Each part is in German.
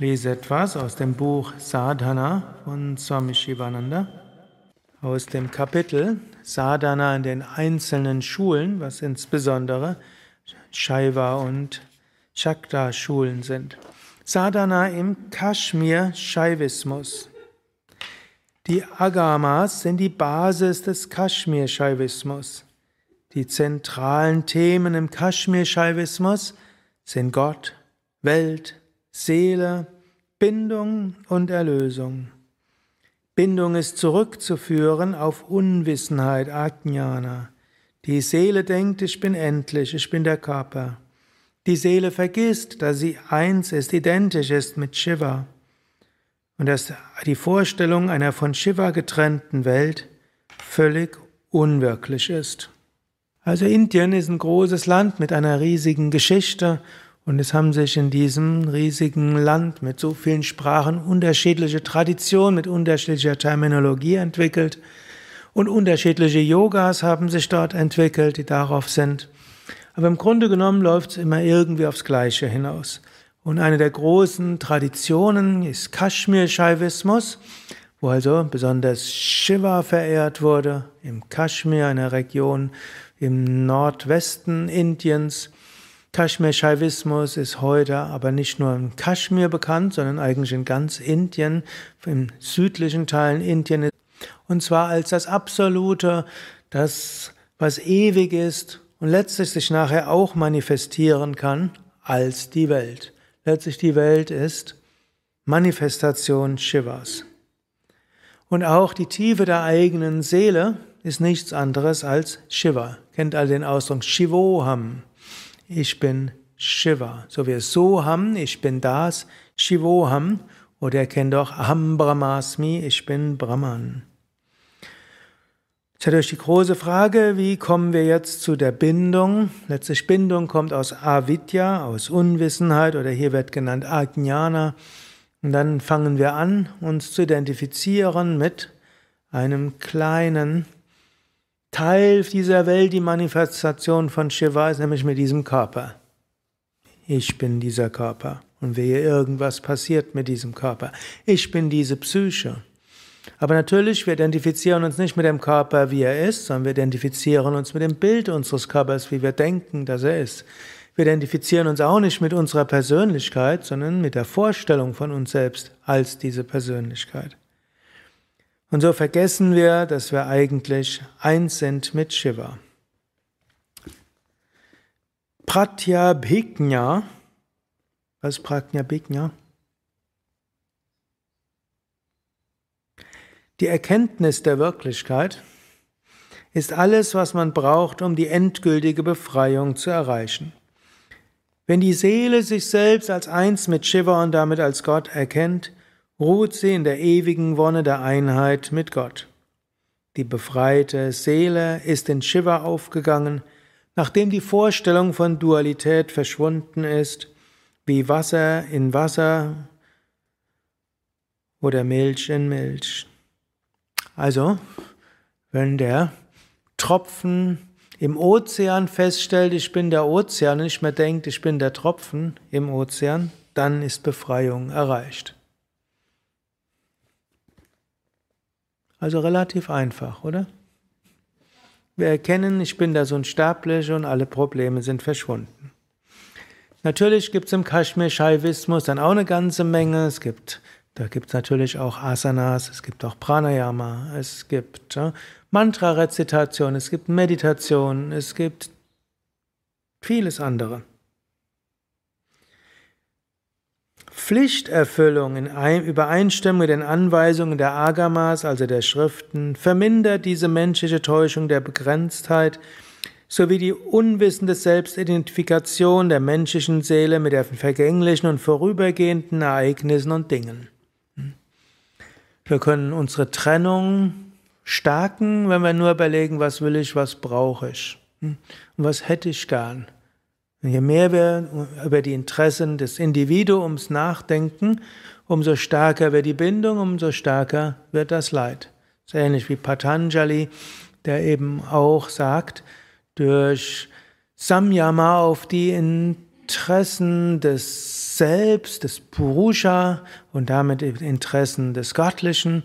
lese etwas aus dem Buch Sadhana von Swami Shivananda, aus dem Kapitel Sadhana in den einzelnen Schulen, was insbesondere Shaiva und Shakta Schulen sind. Sadhana im Kashmir Shaivismus. Die Agamas sind die Basis des Kashmir Shaivismus. Die zentralen Themen im Kashmir Shaivismus sind Gott, Welt, Seele, Bindung und Erlösung. Bindung ist zurückzuführen auf Unwissenheit, Ajnana. Die Seele denkt, ich bin endlich, ich bin der Körper. Die Seele vergisst, dass sie eins ist, identisch ist mit Shiva. Und dass die Vorstellung einer von Shiva getrennten Welt völlig unwirklich ist. Also Indien ist ein großes Land mit einer riesigen Geschichte und es haben sich in diesem riesigen Land mit so vielen Sprachen unterschiedliche Traditionen mit unterschiedlicher Terminologie entwickelt. Und unterschiedliche Yogas haben sich dort entwickelt, die darauf sind. Aber im Grunde genommen läuft es immer irgendwie aufs Gleiche hinaus. Und eine der großen Traditionen ist Kaschmir-Shaivismus, wo also besonders Shiva verehrt wurde, im Kaschmir, einer Region im Nordwesten Indiens. Kaschmir-Shaivismus ist heute aber nicht nur in Kaschmir bekannt, sondern eigentlich in ganz Indien, im südlichen Teilen Indien. Und zwar als das Absolute, das, was ewig ist und letztlich sich nachher auch manifestieren kann als die Welt. Letztlich die Welt ist Manifestation Shivas. Und auch die Tiefe der eigenen Seele ist nichts anderes als Shiva. Kennt all den Ausdruck Shivoham ich bin Shiva. So wie Soham, ich bin das, Shivoham, oder er kennt auch Aham Brahmasmi, ich bin Brahman. Jetzt hat euch die große Frage, wie kommen wir jetzt zu der Bindung? Letztlich Bindung kommt aus Avidya, aus Unwissenheit, oder hier wird genannt Ajnana. Und dann fangen wir an, uns zu identifizieren mit einem kleinen Teil dieser Welt, die Manifestation von Shiva ist nämlich mit diesem Körper. Ich bin dieser Körper und wehe irgendwas passiert mit diesem Körper. Ich bin diese Psyche. Aber natürlich, wir identifizieren uns nicht mit dem Körper, wie er ist, sondern wir identifizieren uns mit dem Bild unseres Körpers, wie wir denken, dass er ist. Wir identifizieren uns auch nicht mit unserer Persönlichkeit, sondern mit der Vorstellung von uns selbst als diese Persönlichkeit. Und so vergessen wir, dass wir eigentlich eins sind mit Shiva. Pratyabhignya, was ist Pratyabhignya? Die Erkenntnis der Wirklichkeit ist alles, was man braucht, um die endgültige Befreiung zu erreichen. Wenn die Seele sich selbst als eins mit Shiva und damit als Gott erkennt, ruht sie in der ewigen Wonne der Einheit mit Gott. Die befreite Seele ist in Shiva aufgegangen, nachdem die Vorstellung von Dualität verschwunden ist, wie Wasser in Wasser oder Milch in Milch. Also, wenn der Tropfen im Ozean feststellt, ich bin der Ozean und nicht mehr denkt, ich bin der Tropfen im Ozean, dann ist Befreiung erreicht. Also relativ einfach, oder? Wir erkennen, ich bin da so ein Sterblich und alle Probleme sind verschwunden. Natürlich gibt es im Kashmir-Shaivismus dann auch eine ganze Menge. Es gibt, da gibt es natürlich auch Asanas, es gibt auch Pranayama, es gibt ja, Mantra-Rezitation, es gibt Meditation, es gibt vieles andere. Pflichterfüllung in Übereinstimmung mit den Anweisungen der Agamas, also der Schriften, vermindert diese menschliche Täuschung der Begrenztheit sowie die unwissende Selbstidentifikation der menschlichen Seele mit den vergänglichen und vorübergehenden Ereignissen und Dingen. Wir können unsere Trennung stärken, wenn wir nur überlegen, was will ich, was brauche ich und was hätte ich gern. Je mehr wir über die Interessen des Individuums nachdenken, umso stärker wird die Bindung, umso stärker wird das Leid. So ähnlich wie Patanjali, der eben auch sagt, durch Samyama auf die Interessen des Selbst, des Purusha und damit Interessen des Göttlichen,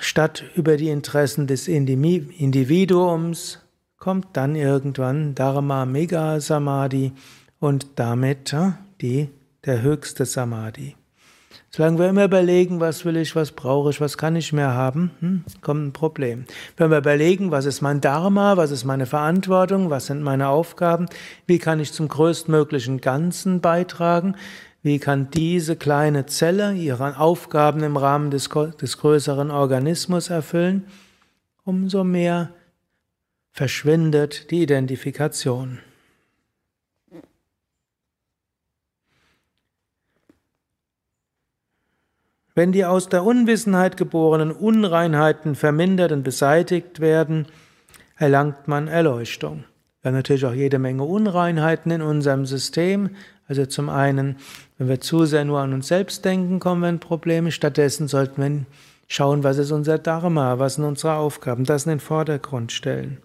statt über die Interessen des Individuums, kommt dann irgendwann Dharma Mega Samadhi und damit die, der höchste Samadhi. Solange wir immer überlegen, was will ich, was brauche ich, was kann ich mehr haben, hm, kommt ein Problem. Wenn wir überlegen, was ist mein Dharma, was ist meine Verantwortung, was sind meine Aufgaben, wie kann ich zum größtmöglichen Ganzen beitragen, wie kann diese kleine Zelle ihre Aufgaben im Rahmen des, des größeren Organismus erfüllen, umso mehr verschwindet die Identifikation. Wenn die aus der Unwissenheit geborenen Unreinheiten vermindert und beseitigt werden, erlangt man Erleuchtung. Wir haben natürlich auch jede Menge Unreinheiten in unserem System. Also zum einen, wenn wir zu sehr nur an uns selbst denken, kommen wir in Probleme. Stattdessen sollten wir schauen, was ist unser Dharma, was sind unsere Aufgaben, das in den Vordergrund stellen.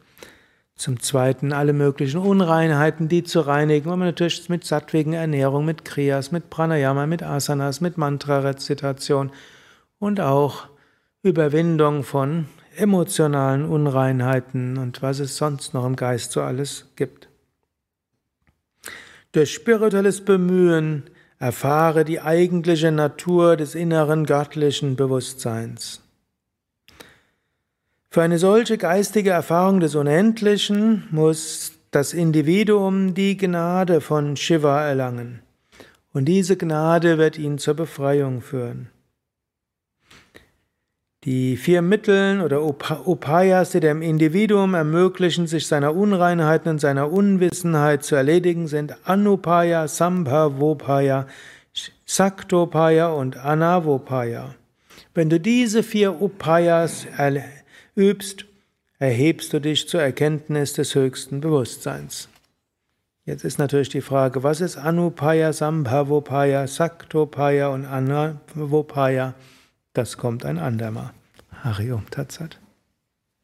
Zum Zweiten alle möglichen Unreinheiten, die zu reinigen, wenn man natürlich mit sattwigen Ernährung, mit Kriyas, mit Pranayama, mit Asanas, mit Mantra-Rezitation und auch Überwindung von emotionalen Unreinheiten und was es sonst noch im Geist so alles gibt. Durch spirituelles Bemühen erfahre die eigentliche Natur des inneren göttlichen Bewusstseins. Für eine solche geistige Erfahrung des Unendlichen muss das Individuum die Gnade von Shiva erlangen. Und diese Gnade wird ihn zur Befreiung führen. Die vier Mittel oder Upayas, die dem Individuum ermöglichen, sich seiner Unreinheiten und seiner Unwissenheit zu erledigen, sind Anupaya, Sambhavopaya, Saktopaya und Anavopaya. Wenn du diese vier Upayas übst, erhebst du dich zur Erkenntnis des höchsten Bewusstseins. Jetzt ist natürlich die Frage, was ist Anupaya, Sambhavopaya, Saktopaya und Anavopaya? Das kommt ein andermal. Harium Tatsat.